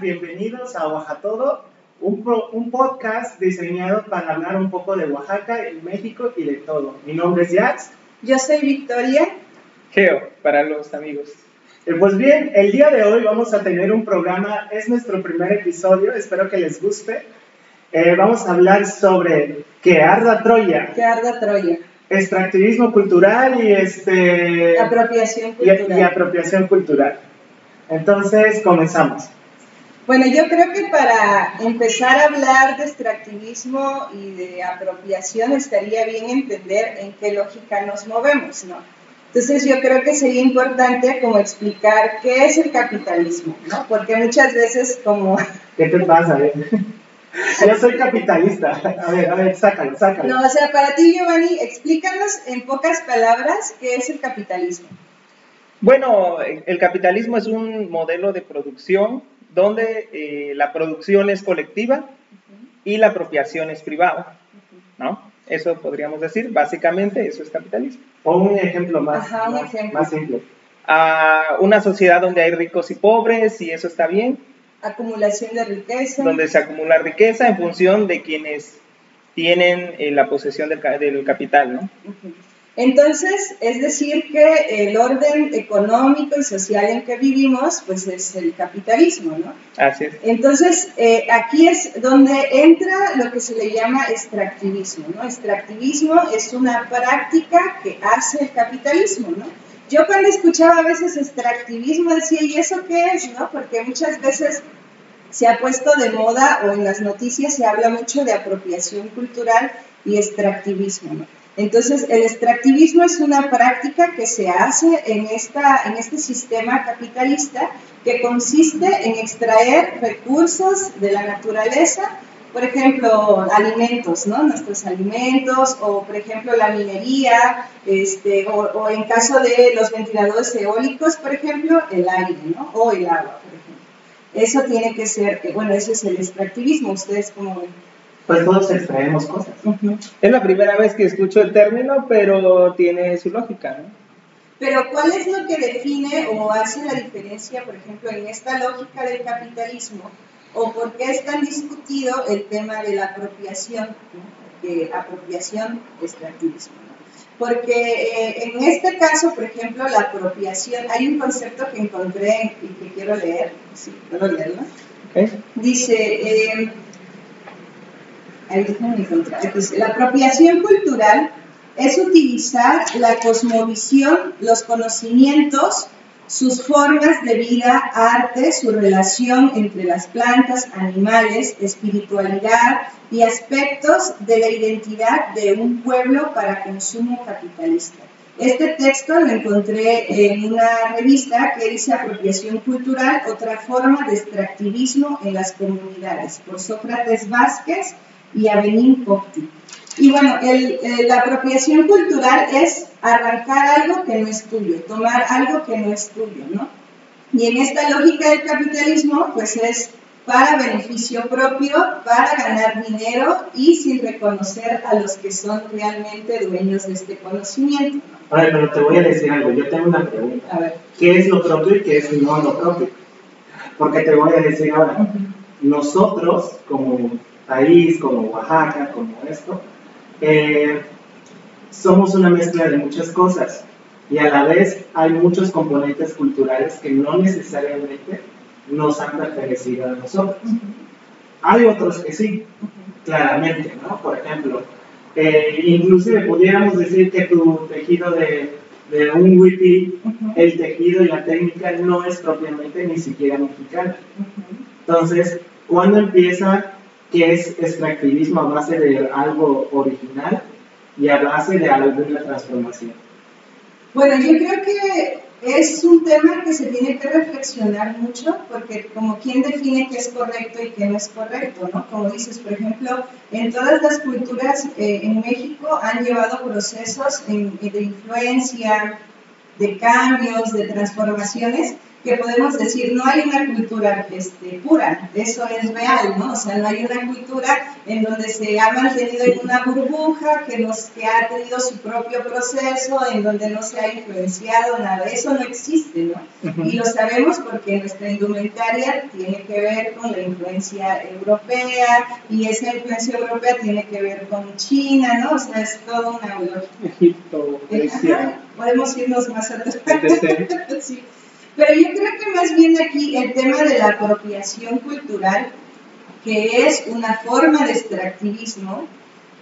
Bienvenidos a Oaxaca Todo, un, un, podcast diseñado para hablar un poco de Oaxaca, México y de todo. Mi nombre es Jax. Yo soy Victoria. Geo, para los amigos. Eh, pues bien, el día de hoy vamos a tener un programa, es nuestro primer episodio, espero que les guste. Eh, vamos a hablar sobre que arda Troya. Que arda Troya. Extractivismo cultural y este... Apropiación cultural. y apropiación cultural. Entonces, comenzamos. Bueno, yo creo que para empezar a hablar de extractivismo y de apropiación estaría bien entender en qué lógica nos movemos, ¿no? Entonces yo creo que sería importante como explicar qué es el capitalismo, ¿no? Porque muchas veces como... ¿Qué te pasa? Eh? Yo soy capitalista. A ver, a ver, sácalo, sácalo. No, o sea, para ti, Giovanni, explícanos en pocas palabras qué es el capitalismo. Bueno, el capitalismo es un modelo de producción donde eh, la producción es colectiva y la apropiación es privada, ¿no? Eso podríamos decir, básicamente eso es capitalismo. O un ejemplo más, Ajá, un más, ejemplo. más simple. A una sociedad donde hay ricos y pobres y eso está bien. Acumulación de riqueza. Donde se acumula riqueza en función de quienes tienen eh, la posesión del, del, capital, ¿no? Entonces, es decir que el orden económico y social en que vivimos, pues es el capitalismo, ¿no? Así es. Entonces, eh, aquí es donde entra lo que se le llama extractivismo, ¿no? Extractivismo es una práctica que hace el capitalismo, ¿no? Yo cuando escuchaba a veces extractivismo decía, ¿y eso qué es, no? Porque muchas veces se ha puesto de moda o en las noticias se habla mucho de apropiación cultural y extractivismo, ¿no? Entonces, el extractivismo es una práctica que se hace en, esta, en este sistema capitalista que consiste en extraer recursos de la naturaleza, por ejemplo, alimentos, ¿no? Nuestros alimentos, o por ejemplo la minería, este, o, en caso de los ventiladores eólicos, por ejemplo, el aire, ¿no? O el agua, por ejemplo. Eso tiene que ser, bueno, eso es el extractivismo, ustedes como ven pues todos extraemos cosas. Uh -huh. Es la primera vez que escucho el término, pero tiene su lógica, ¿no? Pero ¿cuál es lo que define o hace la diferencia, por ejemplo, en esta lógica del capitalismo? ¿O por qué es tan discutido el tema de la apropiación? ¿no? De apropiación, extractivismo. Porque eh, en este caso, por ejemplo, la apropiación, hay un concepto que encontré y que quiero leer, ¿sí? ¿puedo leerlo? Okay. Dice... Eh, ahí déjenme encontrar. Dice, la apropiación cultural es utilizar la cosmovisión, los conocimientos, sus formas de vida, arte, su relación entre las plantas, animales, espiritualidad y aspectos de la identidad de un pueblo para consumo capitalista. Este texto lo encontré en una revista que dice Apropiación Cultural, otra forma de extractivismo en las comunidades, por Sócrates Vázquez y Avenín Copti. Y bueno, el, el, la apropiación cultural es arrancar algo que no es tuyo, tomar algo que no es tuyo, ¿no? Y en esta lógica del capitalismo, pues es para beneficio propio, para ganar dinero y sin reconocer a los que son realmente dueños de este conocimiento. A ver, pero te voy a decir algo, yo tengo una pregunta. A ver. ¿Qué es lo propio y qué es no lo propio? Porque te voy a decir ahora, uh -huh. nosotros como país, como Oaxaca, como esto, eh, somos una mezcla de muchas cosas y a la vez hay muchos componentes culturales que no necesariamente nos han pertenecido a nosotros. Hay otros que sí, claramente, ¿no? Por ejemplo, eh, inclusive pudiéramos decir que tu tejido de, de un wiki, uh -huh. el tejido y la técnica no es propiamente ni siquiera mexicana. Uh -huh. Entonces, ¿cuándo empieza que es extractivismo a base de algo original y a base de alguna transformación? Bueno, yo creo que es un tema que se tiene que reflexionar mucho, porque como quién define qué es correcto y qué no es correcto, ¿no? Como dices, por ejemplo, en todas las culturas eh, en México han llevado procesos en, de influencia, de cambios, de transformaciones, que podemos decir, no hay una cultura este, pura, eso es real, ¿no? O sea, no hay una cultura en donde se ha mantenido en una burbuja, que, nos, que ha tenido su propio proceso, en donde no se ha influenciado nada, eso no existe, ¿no? Y lo sabemos porque nuestra indumentaria tiene que ver con la influencia europea, y esa influencia europea tiene que ver con China, ¿no? O sea, es todo una Egipto, Grecia. Podemos irnos más atrás. sí. Pero yo creo que más bien aquí el tema de la apropiación cultural, que es una forma de extractivismo,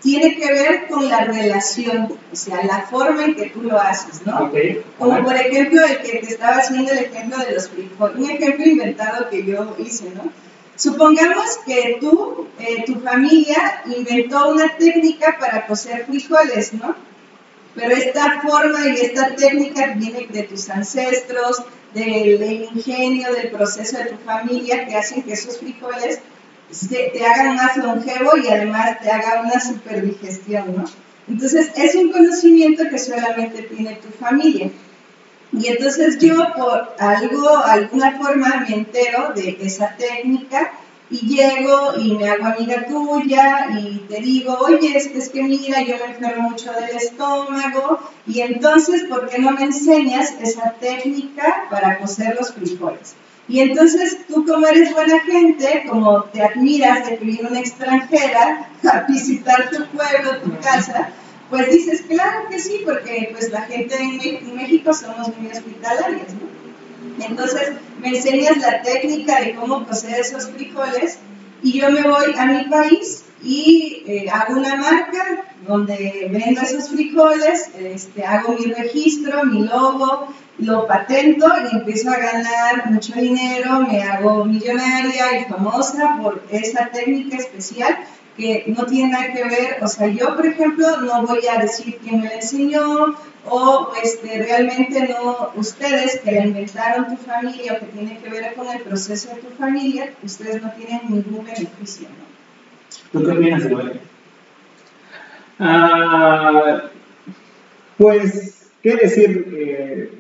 tiene que ver con la relación, o sea, la forma en que tú lo haces, ¿no? Como por ejemplo el que te estaba haciendo el ejemplo de los frijoles, un ejemplo inventado que yo hice, ¿no? Supongamos que tú, eh, tu familia inventó una técnica para cocer frijoles, ¿no? Pero esta forma y esta técnica viene de tus ancestros, del, ingenio, del proceso de tu familia que hacen que esos frijoles te, hagan más longevo y además te haga una superdigestión, ¿no? Entonces es un conocimiento que solamente tiene tu familia. Y entonces yo por algo, alguna forma me entero de esa técnica y llego y me hago amiga tuya y te digo, oye, es que, mira, yo me enfermo mucho del estómago y entonces, ¿por qué no me enseñas esa técnica para cocer los frijoles? Y entonces tú como eres buena gente, como te admiras de que una extranjera a visitar tu pueblo, tu casa, pues dices, claro que sí, porque pues la gente en México somos muy hospitalarias, ¿no? Entonces me enseñas la técnica de cómo cocer esos frijoles y yo me voy a mi país y eh, hago una marca donde vendo esos frijoles, este, hago mi registro, mi logo, lo patento y empiezo a ganar mucho dinero, me hago millonaria y famosa por esa técnica especial que no tiene nada que ver, o sea, yo por ejemplo no voy a decir quién me la enseñó o este, realmente no, ustedes que la inventaron tu familia o que tiene que ver con el proceso de tu familia, ustedes no tienen ningún beneficio, ¿no? ¿Tú qué opinas, ah, pues, ¿qué decir? Eh,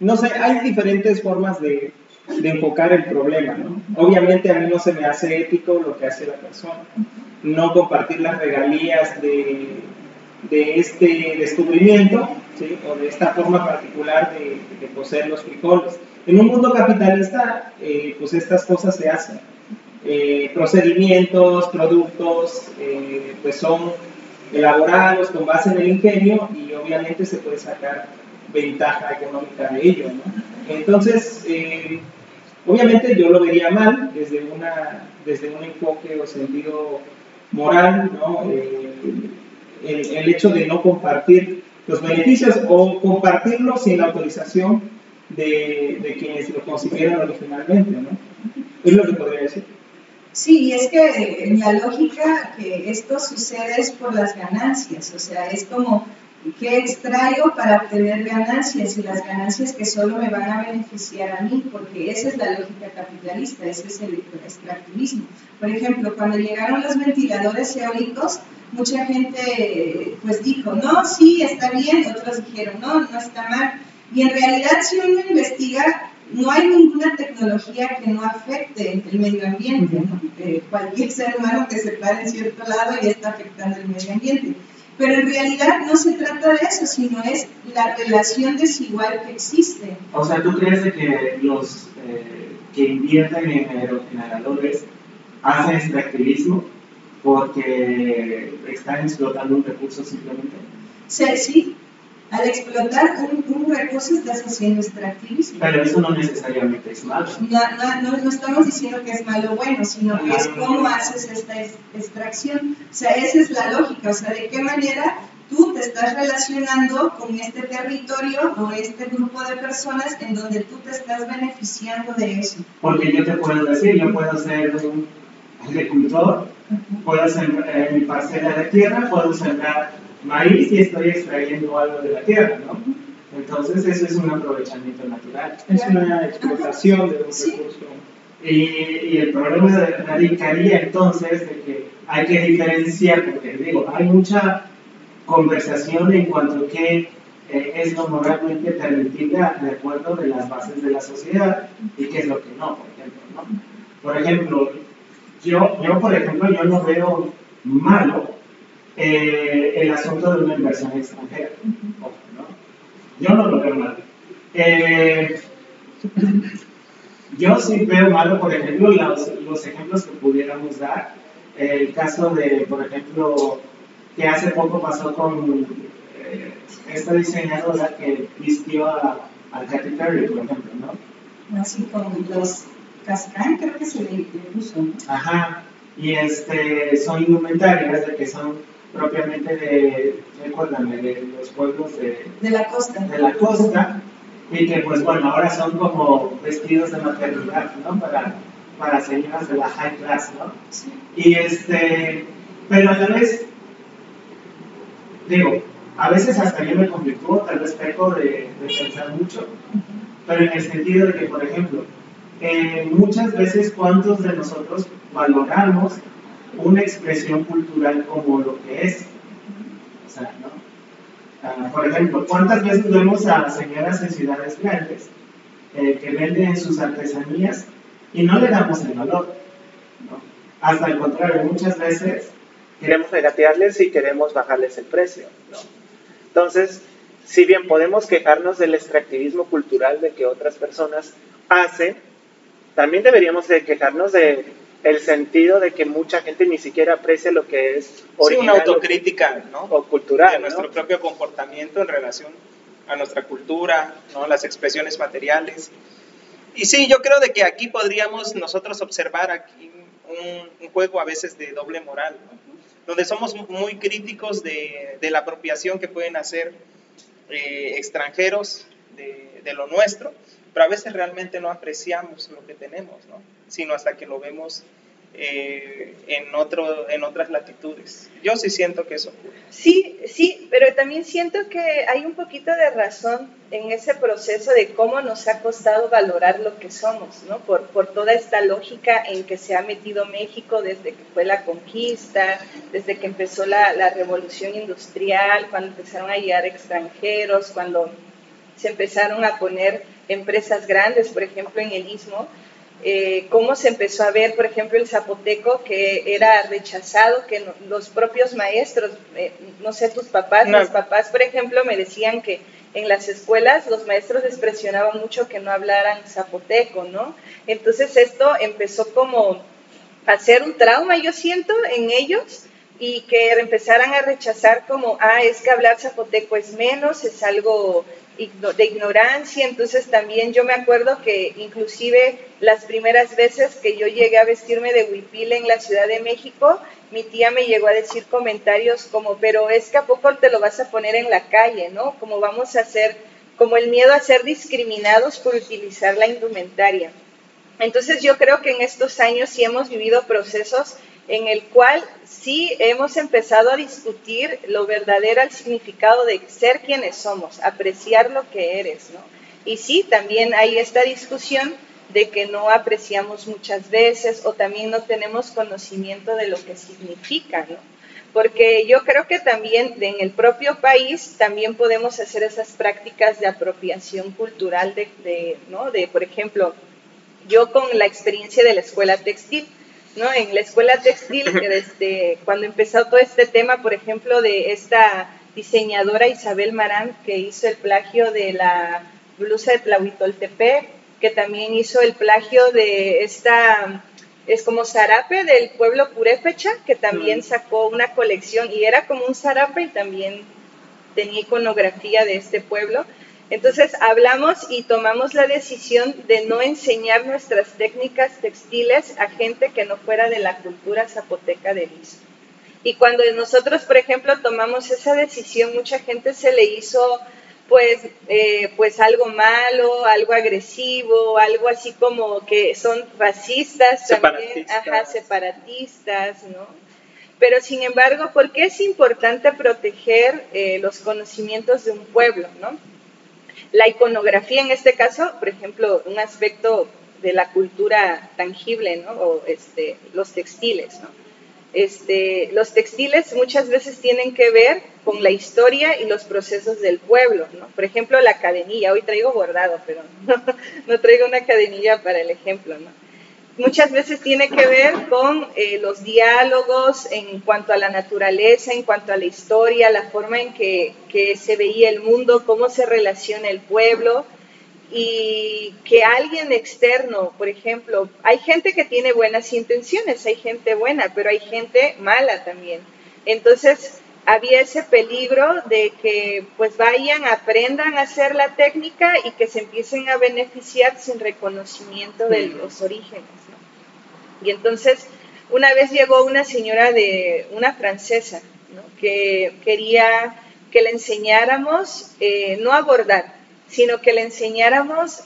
no sé, hay diferentes formas de de enfocar el problema. ¿no? Obviamente a mí no se me hace ético lo que hace la persona. No compartir las regalías de, de este descubrimiento ¿sí? o de esta forma particular de, de los frijoles. En un mundo capitalista, eh, pues estas cosas se hacen. Eh, procedimientos, productos, eh, pues son elaborados con base en el ingenio y obviamente se puede sacar ventaja económica de ello. ¿no? Entonces, Obviamente yo lo vería mal desde, una, desde un enfoque o sentido moral, ¿no? Eh, el, hecho de no compartir los beneficios o compartirlo sin la autorización de, de quienes lo consiguieron originalmente, ¿no? Es lo que podría decir. Sí, es que la lógica que esto sucede es por las ganancias, o sea, es como ¿Qué extraigo para obtener ganancias? Y las ganancias que solo me van a beneficiar a mí, porque esa es la lógica capitalista, ese es el extractivismo. Por ejemplo, cuando llegaron los ventiladores eólicos, mucha gente pues dijo, no, sí, está bien, otros dijeron, no, no está mal. Y en realidad, si uno investiga, no hay ninguna tecnología que no afecte el medio ambiente. Eh, cualquier ser humano que se pare en cierto lado ya está afectando el medio ambiente. Pero en realidad no se trata de eso, sino es la relación desigual que existe. O sea, ¿tú crees que los eh, que invierten en aerogeneradores hacen extractivismo porque están explotando un recurso simplemente? Sí, sí, al explotar un, recurso estás haciendo extractivismo. Pero eso no necesariamente es malo. No, no, no, estamos diciendo que es malo o bueno, sino que es cómo haces esta extracción. O sea, esa es la lógica. O sea, de qué manera tú te estás relacionando con este territorio o este grupo de personas en donde tú te estás beneficiando de eso. Porque yo te puedo decir, yo puedo ser un agricultor, puedo sembrar en mi parcela de tierra, puedo sembrar maíz y estoy extrayendo algo de la tierra, ¿no? Entonces eso es un aprovechamiento natural. Es una explotación de un recurso. Y, el problema radicaría entonces de que hay que diferenciar, porque digo, hay mucha conversación en cuanto a qué eh, es lo moralmente permitible de acuerdo de las bases de la sociedad y qué es lo que no, por ejemplo, ¿no? Por ejemplo, yo, yo por ejemplo, yo no veo malo eh, el asunto de una inversión extranjera, ¿no? Yo no lo veo malo. Eh, yo sí veo malo, por ejemplo, los, los ejemplos que pudiéramos dar. El caso de, por ejemplo, que hace poco pasó con eh, esta diseñadora que vistió a, a Katy Perry, por ejemplo, ¿no? Así como los Cascán, creo que se le, puso. Ajá, y este, son indumentarias de que son propiamente de, recuérdame, de los pueblos de, de la costa. De la costa, y que pues bueno, ahora son como vestidos de maternidad, ¿no? Para, para señoras de la high class, ¿no? Sí. Y este, pero a la vez, digo, a veces hasta yo me conflictúo, tal vez peco de, de pensar mucho, pero en el sentido de que, por ejemplo, eh, muchas veces cuántos de nosotros valoramos una expresión cultural como lo que es. O sea, ¿no? Ah, por ejemplo, ¿cuántas veces vemos a señoras en ciudades grandes eh, que venden sus artesanías y no le damos el valor? ¿no? Hasta el contrario, muchas veces queremos regatearles y queremos bajarles el precio. ¿no? Entonces, si bien podemos quejarnos del extractivismo cultural de que otras personas hacen, también deberíamos de quejarnos de el sentido de que mucha gente ni siquiera aprecia lo que es original. una autocrítica, ¿no? O cultural. De nuestro propio comportamiento en relación a nuestra cultura, ¿no? Las expresiones materiales. Y sí, yo creo de que aquí podríamos nosotros observar aquí un, juego a veces de doble moral, donde somos muy críticos de, de, la apropiación que pueden hacer eh, extranjeros de, de, lo nuestro, pero a veces realmente no apreciamos lo que tenemos, ¿no? sino hasta que lo vemos eh, en, otro, en otras latitudes. Yo sí siento que eso ocurre. Sí, sí, pero también siento que hay un poquito de razón en ese proceso de cómo nos ha costado valorar lo que somos, ¿no? Por, por toda esta lógica en que se ha metido México desde que fue la conquista, desde que empezó la, la revolución industrial, cuando empezaron a llegar extranjeros, cuando se empezaron a poner empresas grandes, por ejemplo, en el Istmo, eh, cómo se empezó a ver, por ejemplo, el zapoteco que era rechazado, que los propios maestros, eh, no sé, tus papás, mis papás, por ejemplo, me decían que en las escuelas los maestros les presionaban mucho que no hablaran zapoteco, ¿no? Entonces esto empezó como a ser un trauma, yo siento, en ellos y que empezaran a rechazar como, ah, es que hablar zapoteco es menos, es algo de ignorancia, entonces también yo me acuerdo que inclusive las primeras veces que yo llegué a vestirme de huipil en la Ciudad de México, mi tía me llegó a decir comentarios como, pero es que a poco te lo vas a poner en la calle, ¿no? Como vamos a hacer, como el miedo a ser discriminados por utilizar la indumentaria. Entonces yo creo que en estos años sí hemos vivido procesos en el cual sí hemos empezado a discutir lo verdadero el significado de ser quienes somos, apreciar lo que eres, ¿no? Y sí, también hay esta discusión de que no apreciamos muchas veces o también no tenemos conocimiento de lo que significa, ¿no? Porque yo creo que también en el propio país también podemos hacer esas prácticas de apropiación cultural de, de ¿no? De, por ejemplo, yo con la experiencia de la escuela textil, ¿no? En la escuela textil, desde cuando empezó todo este tema, por ejemplo, de esta diseñadora Isabel Marán, que hizo el plagio de la blusa de Tlahuitoltepec, que también hizo el plagio de esta, es como zarape del pueblo purépecha, que también sacó una colección y era como un zarape y también tenía iconografía de este pueblo. Entonces hablamos y tomamos la decisión de no enseñar nuestras técnicas textiles a gente que no fuera de la cultura zapoteca de Liz. Y cuando nosotros, por ejemplo, tomamos esa decisión, mucha gente se le hizo pues, eh, pues algo malo, algo agresivo, algo así como que son racistas también, ajá, separatistas, ¿no? Pero sin embargo, ¿por qué es importante proteger eh, los conocimientos de un pueblo, ¿no? La iconografía en este caso, por ejemplo, un aspecto de la cultura tangible, ¿no? O este, los textiles, ¿no? Este, los textiles muchas veces tienen que ver con la historia y los procesos del pueblo, ¿no? Por ejemplo, la cadenilla, hoy traigo bordado, pero no, no traigo una cadenilla para el ejemplo, ¿no? Muchas veces tiene que ver con eh, los diálogos en cuanto a la naturaleza, en cuanto a la historia, la forma en que, se veía el mundo, cómo se relaciona el pueblo y que alguien externo, por ejemplo, hay gente que tiene buenas intenciones, hay gente buena, pero hay gente mala también. Entonces, había ese peligro de que pues vayan, aprendan a hacer la técnica y que se empiecen a beneficiar sin reconocimiento de los orígenes. Y entonces, una vez llegó una señora de, una francesa, que quería que le enseñáramos, eh, no a bordar, sino que le enseñáramos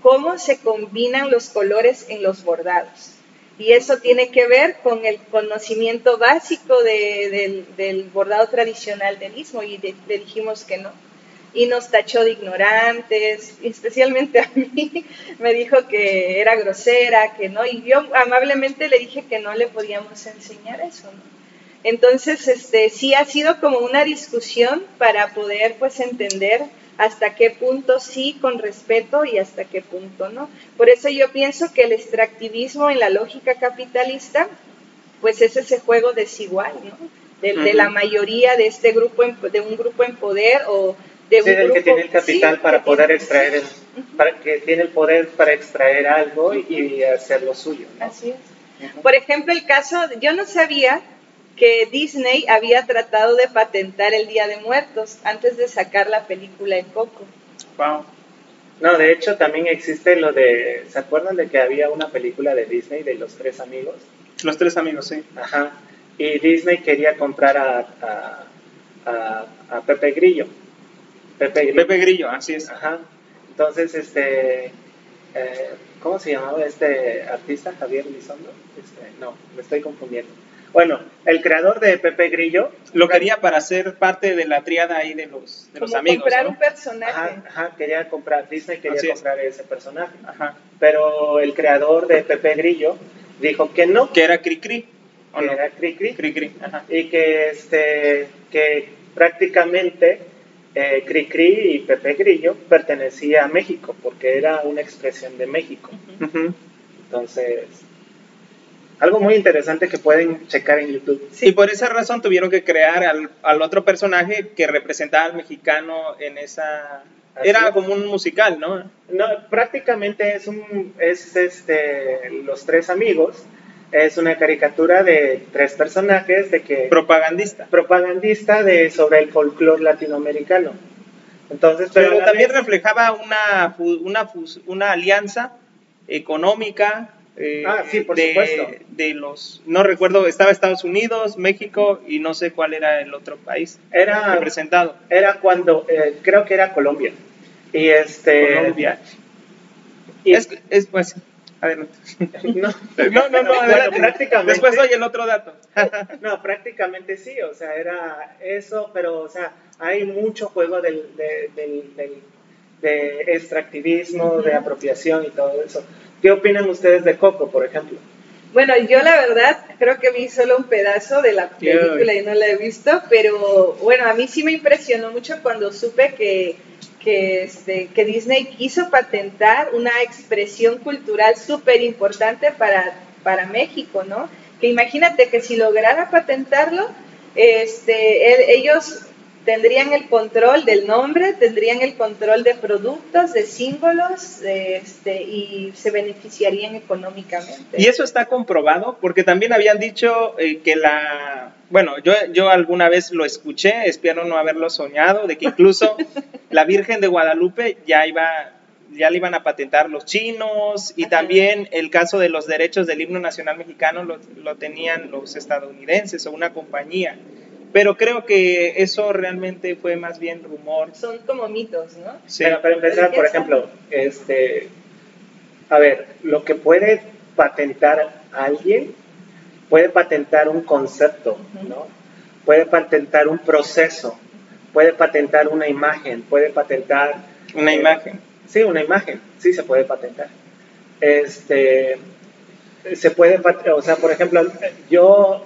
cómo se combinan los colores en los bordados. Y eso tiene que ver con el conocimiento básico del, bordado tradicional del mismo, y le dijimos que no y nos tachó de ignorantes, especialmente a mí, me dijo que era grosera, que no, y yo amablemente le dije que no le podíamos enseñar eso. Entonces, este, sí ha sido como una discusión para poder, pues, entender hasta qué punto sí con respeto y hasta qué punto no. Por eso yo pienso que el extractivismo en la lógica capitalista, pues es ese juego desigual, ¿no? De, de la mayoría de este grupo, de un grupo en poder o de sí, el que tiene el capital para poder extraer, para que tiene el poder para extraer algo y hacerlo suyo. Así es. Por ejemplo, el caso, yo no sabía que Disney había tratado de patentar el Día de Muertos antes de sacar la película en Coco. Wow. No, de hecho también existe lo de, ¿se acuerdan de que había una película de Disney de los tres amigos? Los tres amigos, sí. Ajá. Y Disney quería comprar a, a, a Pepe Grillo Pepe Grillo. Pepe Grillo, así es. Ajá. Entonces, este, eh, ¿cómo se llamaba este artista? Javier Lizondo. Este, no, me estoy confundiendo. Bueno, el creador de Pepe Grillo lo quería para ser parte de la triada ahí de los, de los amigos. comprar un personaje. Ajá, quería comprar, Disney quería comprar ese personaje. Ajá. Pero el creador de Pepe Grillo dijo que no. Que era Cricri. Que era Cricri. Cri. Ajá. Y que, este, que prácticamente eh, Cricri y Pepe Grillo pertenecía a México, porque era una expresión de México. Entonces, algo muy interesante que pueden checar en YouTube. Y por esa razón tuvieron que crear al, otro personaje que representaba al mexicano en esa... era como un musical, ¿no? No, prácticamente es un es este los tres amigos. Es una caricatura de tres personajes de que propagandista. propagandista de sobre el folclore latinoamericano. Entonces pero, también reflejaba una una una alianza económica eh, ah, sí, por de, supuesto. de los no recuerdo estaba Estados Unidos México y no sé cuál era el otro país era representado era cuando eh, creo que era Colombia y este Colombia y es, es pues Adelante. No, no, no, no prácticamente. Después doy el otro dato. no, prácticamente sí, o sea, era eso, pero, o sea, hay mucho juego del, de extractivismo, de apropiación y todo eso. ¿Qué opinan ustedes de Coco, por ejemplo? Bueno, yo la verdad creo que vi solo un pedazo de la película y no la he visto, pero bueno, a mí sí me impresionó mucho cuando supe que que, este, que Disney quiso patentar una expresión cultural súper importante para, para México, ¿no? Que imagínate que si lograra patentarlo, este, ellos tendrían el control del nombre, tendrían el control de productos, de símbolos, este, y se beneficiarían económicamente. Y eso está comprobado, porque también habían dicho eh, que la, bueno, yo, yo alguna vez lo escuché, espero no haberlo soñado, de que incluso la Virgen de Guadalupe ya iba ya le iban a patentar los chinos y también el caso de los derechos del himno nacional mexicano lo, lo tenían los estadounidenses o una compañía. Pero creo que eso realmente fue más bien rumor. Son como mitos, ¿no? Sí. para empezar, por ejemplo, este, a ver, lo que puede patentar alguien, puede patentar un concepto, ¿no? Puede patentar un proceso, puede patentar una imagen, puede patentar... Una eh, imagen. Sí, una imagen, sí se puede patentar. Este, se puede, o sea, por ejemplo, yo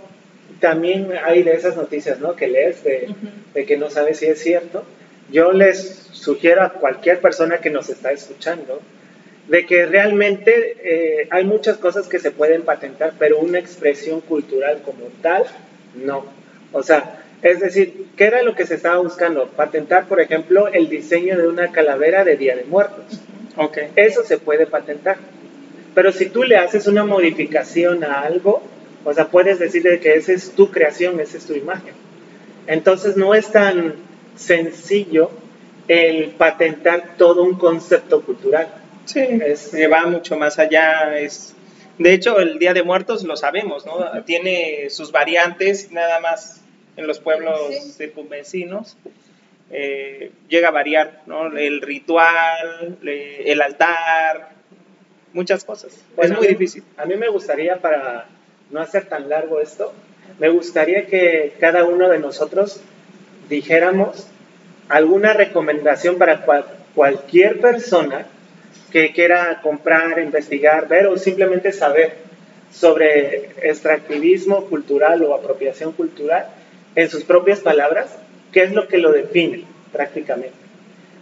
también hay de esas noticias, ¿no? Que lees de, de que no sabes si es cierto. Yo les sugiero a cualquier persona que nos está escuchando de que realmente eh, hay muchas cosas que se pueden patentar, pero una expresión cultural como tal, no. O sea, es decir, ¿qué era lo que se estaba buscando? Patentar, por ejemplo, el diseño de una calavera de Día de Muertos. Okay. Eso se puede patentar. Pero si tú le haces una modificación a algo, o sea, puedes decirle que esa es tu creación, esa es tu imagen. Entonces no es tan sencillo el patentar todo un concepto cultural. Sí, es, va mucho más allá. Es, de hecho, el Día de Muertos lo sabemos, ¿no? Tiene sus variantes, nada más en los pueblos de vecinos. Eh, llega a variar, ¿no? El ritual, el altar, muchas cosas. es muy difícil. A mí me gustaría, para no hacer tan largo esto, me gustaría que cada uno de nosotros dijéramos alguna recomendación para cualquier persona que quiera comprar, investigar, ver o simplemente saber sobre extractivismo cultural o apropiación cultural en sus propias palabras, qué es lo que lo define prácticamente.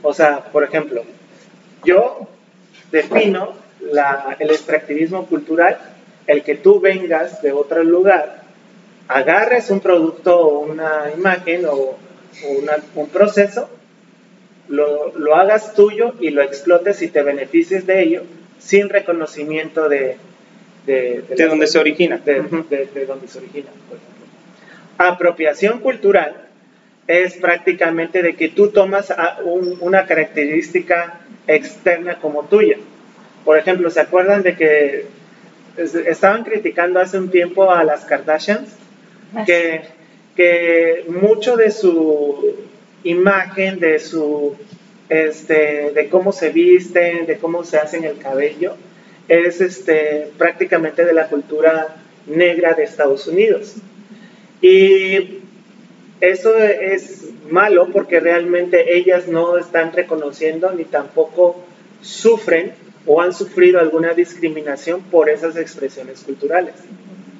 O sea, por ejemplo, yo defino el extractivismo cultural, el que tú vengas de otro lugar, agarres un producto o una imagen o, un proceso, lo, lo, hagas tuyo y lo explotes y te beneficies de ello sin reconocimiento de... De, de, donde se origina. De, de, donde se origina, por ejemplo. Apropiación cultural es prácticamente de que tú tomas una característica externa como tuya. Por ejemplo, ¿se acuerdan de que estaban criticando hace un tiempo a las Kardashians? Que, que mucho de su imagen, de su este, de cómo se visten, de cómo se hacen el cabello, es este, prácticamente de la cultura negra de Estados Unidos. Y eso es malo porque realmente ellas no están reconociendo ni tampoco sufren o han sufrido alguna discriminación por esas expresiones culturales,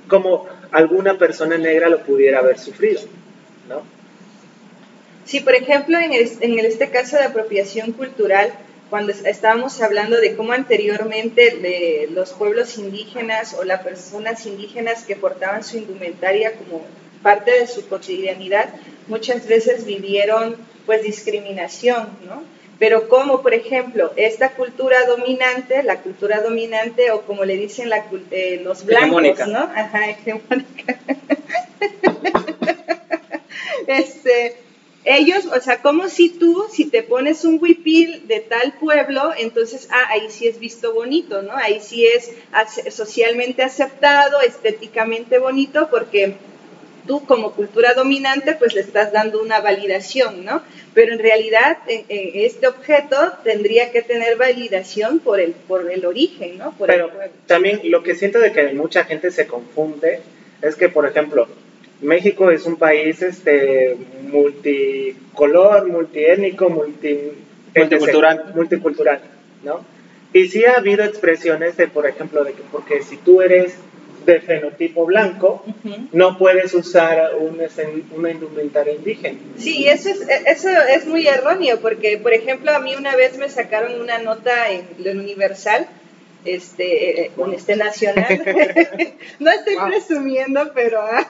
como alguna persona negra lo pudiera haber sufrido, ¿no? Sí, por ejemplo, en, este caso de apropiación cultural, cuando estábamos hablando de cómo anteriormente los pueblos indígenas o las personas indígenas que portaban su indumentaria como parte de su cotidianidad, muchas veces vivieron pues discriminación, ¿no? Pero como, por ejemplo, esta cultura dominante, la cultura dominante, o como le dicen la, eh, los blancos, ¿no? Ajá, hegemónica. este, ellos, o sea, como si tú, si te pones un huipil de tal pueblo, entonces, ah, ahí sí es visto bonito, ¿no? Ahí sí es socialmente aceptado, estéticamente bonito, porque tú como cultura dominante pues le estás dando una validación, ¿no? Pero en realidad este objeto tendría que tener validación por el, por el origen, ¿no? Pero también lo que siento de que mucha gente se confunde es que, por ejemplo, México es un país este, multicolor, multiétnico, multi, multicultural. multicultural, ¿no? Y sí ha habido expresiones de, por ejemplo, de que porque si tú eres de fenotipo blanco, no puedes usar un, una indumentaria indígena. Sí, eso es, eso es muy erróneo, porque, por ejemplo, a mí una vez me sacaron una nota en el Universal, este, eh, con este nacional. no estoy presumiendo, pero... Ah.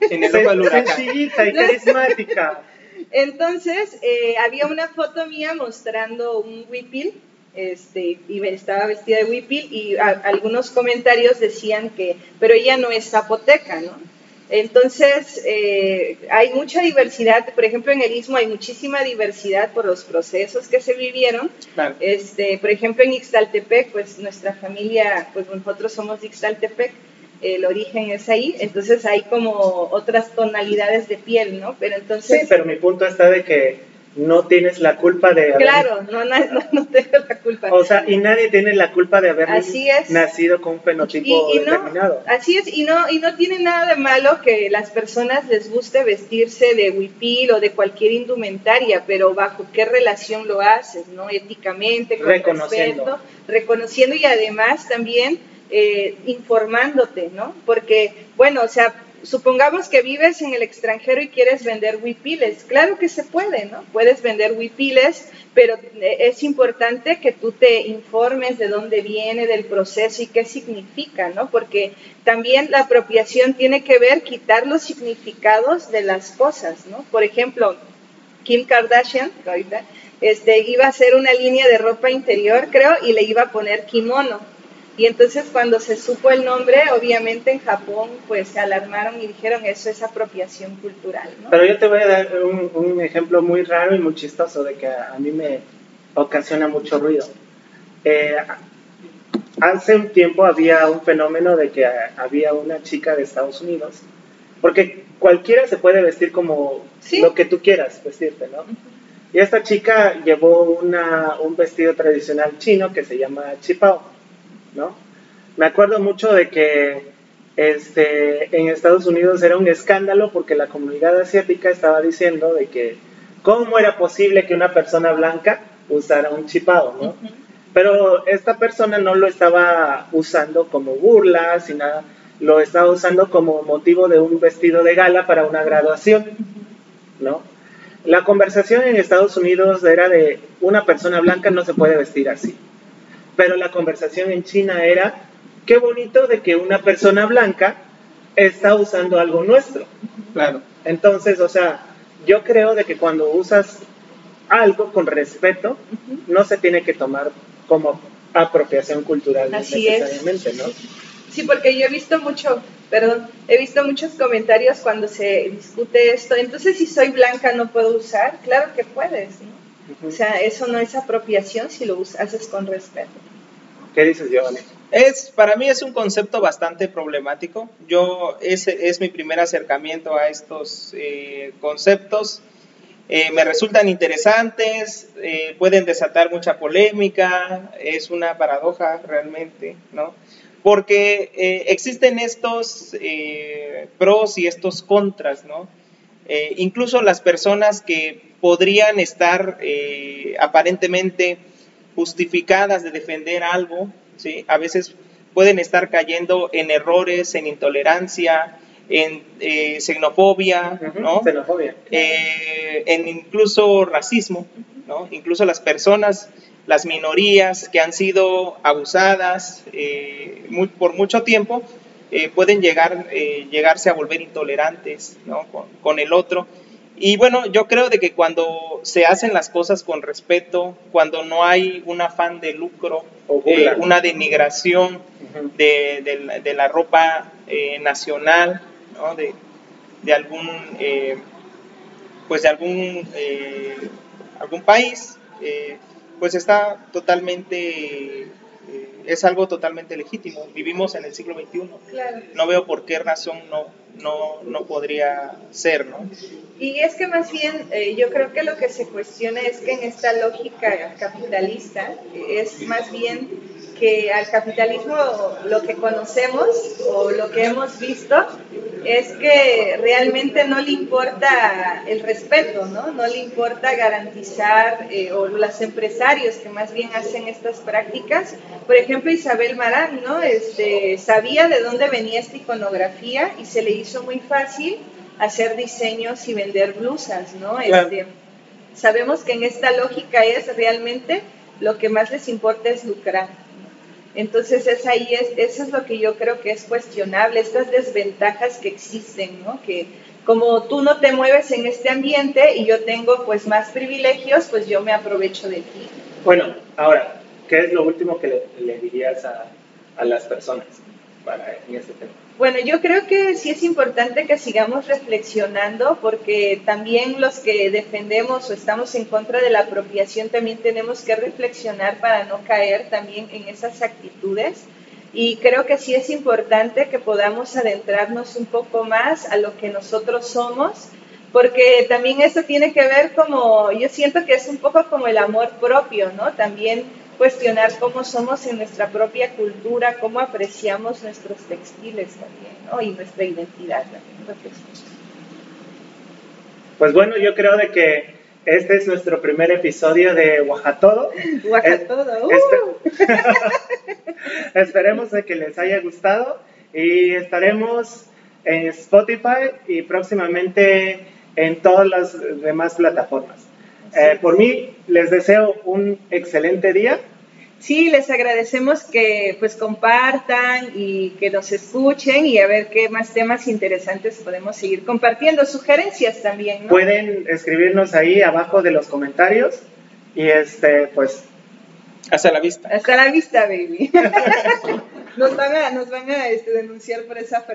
en el Sencillita y carismática. Entonces, eh, había una foto mía mostrando un huipil este, y estaba vestida de huipil y algunos comentarios decían que, pero ella no es zapoteca, ¿no? Entonces, eh, hay mucha diversidad, por ejemplo, en el Istmo hay muchísima diversidad por los procesos que se vivieron. Este, por ejemplo, en Ixtaltepec, pues nuestra familia, pues nosotros somos de Ixtaltepec, el origen es ahí, entonces hay como otras tonalidades de piel, ¿no? Pero entonces... Sí, pero mi punto está de que no tienes la culpa de haber... Claro, no, no, no, tengo la culpa. O sea, y nadie tiene la culpa de haber nacido con un fenotipo determinado. Así es, y no, y no tiene nada de malo que las personas les guste vestirse de huipil o de cualquier indumentaria, pero bajo qué relación lo haces, ¿no? Éticamente, con reconociendo. reconociendo y además también eh, informándote, ¿no? Porque, bueno, o sea, supongamos que vives en el extranjero y quieres vender huipiles. Claro que se puede, ¿no? Puedes vender huipiles, pero eh, es importante que tú te informes de dónde viene, del proceso y qué significa, ¿no? Porque también la apropiación tiene que ver quitar los significados de las cosas, ¿no? Por ejemplo, Kim Kardashian, ahorita, este, iba a hacer una línea de ropa interior, creo, y le iba a poner kimono y entonces cuando se supo el nombre, obviamente en Japón pues se alarmaron y dijeron eso es apropiación cultural. ¿no? Pero yo te voy a dar un, ejemplo muy raro y muy chistoso de que a, mí me ocasiona mucho ruido. Eh, hace un tiempo había un fenómeno de que había una chica de Estados Unidos, porque cualquiera se puede vestir como lo que tú quieras vestirte, ¿no? Y esta chica llevó una, un vestido tradicional chino que se llama chipao ¿no? Me acuerdo mucho de que este, en Estados Unidos era un escándalo porque la comunidad asiática estaba diciendo de que cómo era posible que una persona blanca usara un chipado, ¿no? Pero esta persona no lo estaba usando como burla, sino lo estaba usando como motivo de un vestido de gala para una graduación, ¿no? La conversación en Estados Unidos era de una persona blanca no se puede vestir así pero la conversación en China era, qué bonito de que una persona blanca está usando algo nuestro. Claro. Entonces, o sea, yo creo de que cuando usas algo con respeto, no se tiene que tomar como apropiación cultural necesariamente, ¿no? Sí, porque yo he visto mucho, perdón, he visto muchos comentarios cuando se discute esto. Entonces, si soy blanca, no puedo usar. Claro que puedes, ¿no? O sea, eso no es apropiación si lo haces con respeto. ¿Qué dices, Giovanni? Es, para mí es un concepto bastante problemático. Yo, ese es mi primer acercamiento a estos eh, conceptos. Eh, me resultan interesantes, eh, pueden desatar mucha polémica, es una paradoja realmente, ¿no? Porque existen estos pros y estos contras, ¿no? incluso las personas que podrían estar aparentemente justificadas de defender algo, ¿sí? a veces pueden estar cayendo en errores, en intolerancia, en eh, xenofobia, ¿no? Eh, en incluso racismo, ¿no? Incluso las personas, las minorías que han sido abusadas por mucho tiempo, pueden llegar, llegarse a volver intolerantes ¿no? con, con, el otro. Y bueno, yo creo de que cuando se hacen las cosas con respeto, cuando no hay un afán de lucro, eh, una denigración de, la ropa eh, nacional, ¿no? de, algún, eh, pues de algún, algún país, pues está totalmente es algo totalmente legítimo. Vivimos en el siglo XXI. No veo por qué razón no, no, no podría ser, ¿no? Y es que más bien eh, yo creo que lo que se cuestiona es que en esta lógica capitalista es más bien que al capitalismo lo que conocemos o lo que hemos visto es que realmente no le importa el respeto, ¿no? No le importa garantizar, eh, o los empresarios que más bien hacen estas prácticas, por ejemplo Isabel Marán, ¿no? Este, sabía de dónde venía esta iconografía y se le hizo muy fácil hacer diseños y vender blusas, ¿no? Este, sabemos que en esta lógica es realmente lo que más les importa es lucrar. Entonces es ahí, es, eso es lo que yo creo que es cuestionable, estas desventajas que existen, ¿no? Que como tú no te mueves en este ambiente y yo tengo pues más privilegios, pues yo me aprovecho de ti. Bueno, ahora, ¿qué es lo último que le, dirías a, a, las personas para, en este tema? Bueno, yo creo que sí es importante que sigamos reflexionando porque también los que defendemos o estamos en contra de la apropiación también tenemos que reflexionar para no caer también en esas actitudes. Y creo que sí es importante que podamos adentrarnos un poco más a lo que nosotros somos, porque también esto tiene que ver como, yo siento que es un poco como el amor propio, ¿no? También cuestionar cómo somos en nuestra propia cultura, cómo apreciamos nuestros textiles también, ¿no? Y nuestra identidad también. Pues bueno, yo creo de que Este es nuestro primer episodio de Oaxatodo. Oaxatodo. Espe- Esperemos de que les haya gustado y estaremos en Spotify y próximamente en todas las demás plataformas. Eh, por mí, les deseo un excelente día. Sí, les agradecemos que pues compartan y que nos escuchen y a ver qué más temas interesantes podemos seguir compartiendo, sugerencias también, ¿no? Pueden escribirnos ahí abajo de los comentarios y este, pues Hasta la vista. Hasta la vista, baby. nos van a, nos van a este, denunciar por esa frase.